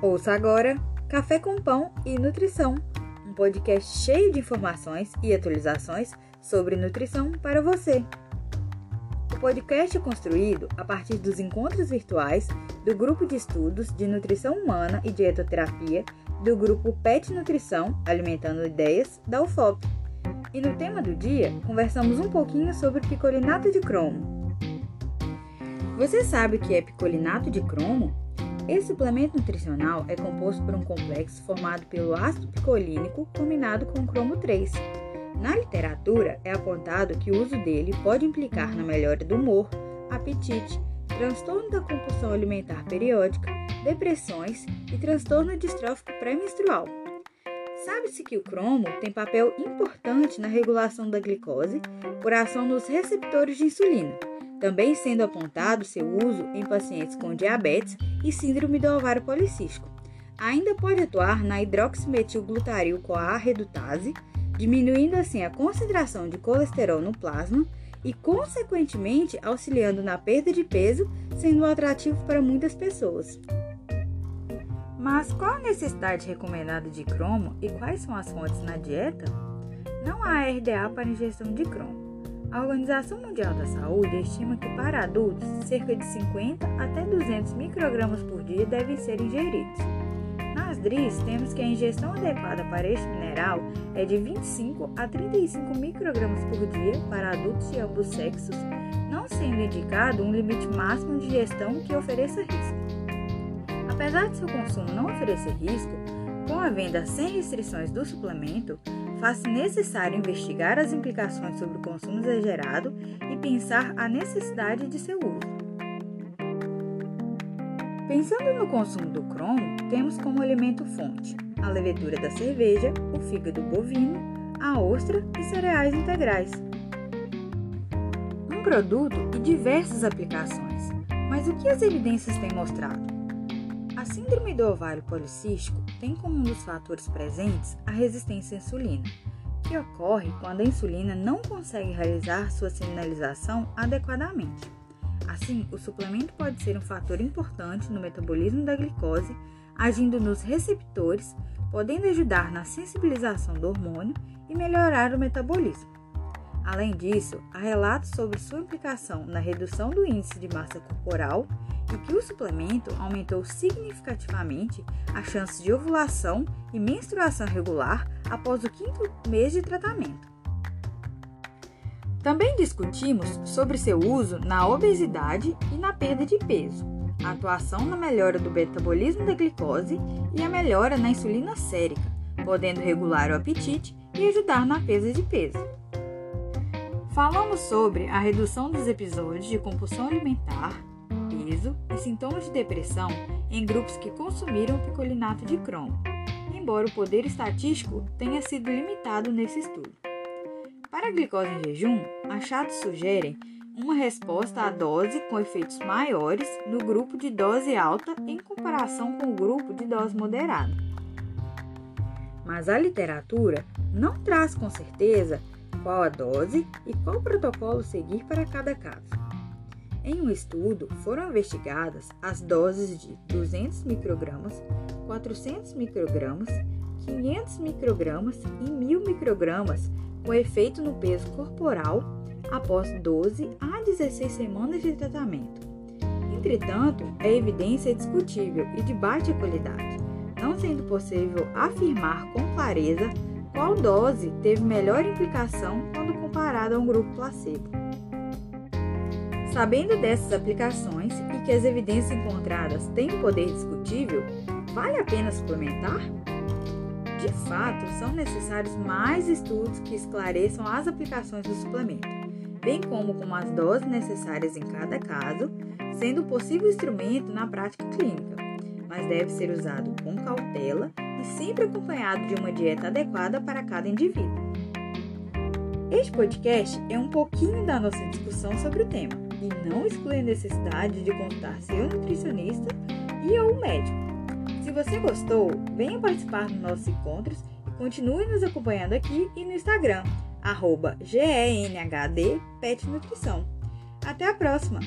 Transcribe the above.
Ouça agora Café com Pão e Nutrição, um podcast cheio de informações e atualizações sobre nutrição para você. O podcast é construído a partir dos encontros virtuais do Grupo de Estudos de Nutrição Humana e Dietoterapia do Grupo PET Nutrição Alimentando Ideias da UFOP. E no tema do dia, conversamos um pouquinho sobre picolinato de cromo. Você sabe o que é picolinato de cromo? Esse suplemento nutricional é composto por um complexo formado pelo ácido picolínico combinado com cromo 3. Na literatura, é apontado que o uso dele pode implicar na melhora do humor, apetite, transtorno da compulsão alimentar periódica, depressões e transtorno distrófico pré-menstrual. Sabe-se que o cromo tem papel importante na regulação da glicose por ação nos receptores de insulina também sendo apontado seu uso em pacientes com diabetes e síndrome do ovário policístico. Ainda pode atuar na hidroximetilglutaril-CoA redutase, diminuindo assim a concentração de colesterol no plasma e, consequentemente, auxiliando na perda de peso, sendo atrativo para muitas pessoas. Mas qual a necessidade recomendada de cromo e quais são as fontes na dieta? Não há RDA para ingestão de cromo. A Organização Mundial da Saúde estima que para adultos, cerca de 50 até 200 microgramas por dia devem ser ingeridos. Nas DRIs, temos que a ingestão adequada para este mineral é de 25 a 35 microgramas por dia para adultos de ambos sexos, não sendo indicado um limite máximo de ingestão que ofereça risco. Apesar de seu consumo não oferecer risco, com a venda sem restrições do suplemento, faz necessário investigar as implicações sobre o consumo exagerado e pensar a necessidade de seu uso. Pensando no consumo do cromo, temos como alimento fonte a levedura da cerveja, o fígado bovino, a ostra e cereais integrais. Um produto e diversas aplicações. Mas o que as evidências têm mostrado? A síndrome do ovário policístico tem como um dos fatores presentes a resistência à insulina, que ocorre quando a insulina não consegue realizar sua sinalização adequadamente. Assim, o suplemento pode ser um fator importante no metabolismo da glicose, agindo nos receptores, podendo ajudar na sensibilização do hormônio e melhorar o metabolismo. Além disso, há relatos sobre sua implicação na redução do índice de massa corporal e que o suplemento aumentou significativamente a chance de ovulação e menstruação regular após o quinto mês de tratamento. Também discutimos sobre seu uso na obesidade e na perda de peso, a atuação na melhora do metabolismo da glicose e a melhora na insulina sérica, podendo regular o apetite e ajudar na perda de peso. Falamos sobre a redução dos episódios de compulsão alimentar, peso e sintomas de depressão em grupos que consumiram picolinato de cromo, embora o poder estatístico tenha sido limitado nesse estudo. Para a glicose em jejum, achados sugerem uma resposta à dose com efeitos maiores no grupo de dose alta em comparação com o grupo de dose moderada. Mas a literatura não traz com certeza qual a dose e qual protocolo seguir para cada caso. Em um estudo, foram investigadas as doses de 200 microgramas, 400 microgramas, 500 microgramas e 1000 microgramas com efeito no peso corporal após 12 a 16 semanas de tratamento. Entretanto, a evidência é discutível e de baixa qualidade, não sendo possível afirmar com clareza qual dose teve melhor implicação quando comparada a um grupo placebo. Sabendo dessas aplicações e que as evidências encontradas têm um poder discutível, vale a pena suplementar? De fato, são necessários mais estudos que esclareçam as aplicações do suplemento, bem como com as doses necessárias em cada caso, sendo possível instrumento na prática clínica, mas deve ser usado com cautela e sempre acompanhado de uma dieta adequada para cada indivíduo. Este podcast é um pouquinho da nossa discussão sobre o tema e não exclui a necessidade de consultar seu nutricionista e ou médico. Se você gostou, venha participar dos nossos encontros e continue nos acompanhando aqui e no Instagram, arroba GENHD Pet Nutrição. Até a próxima!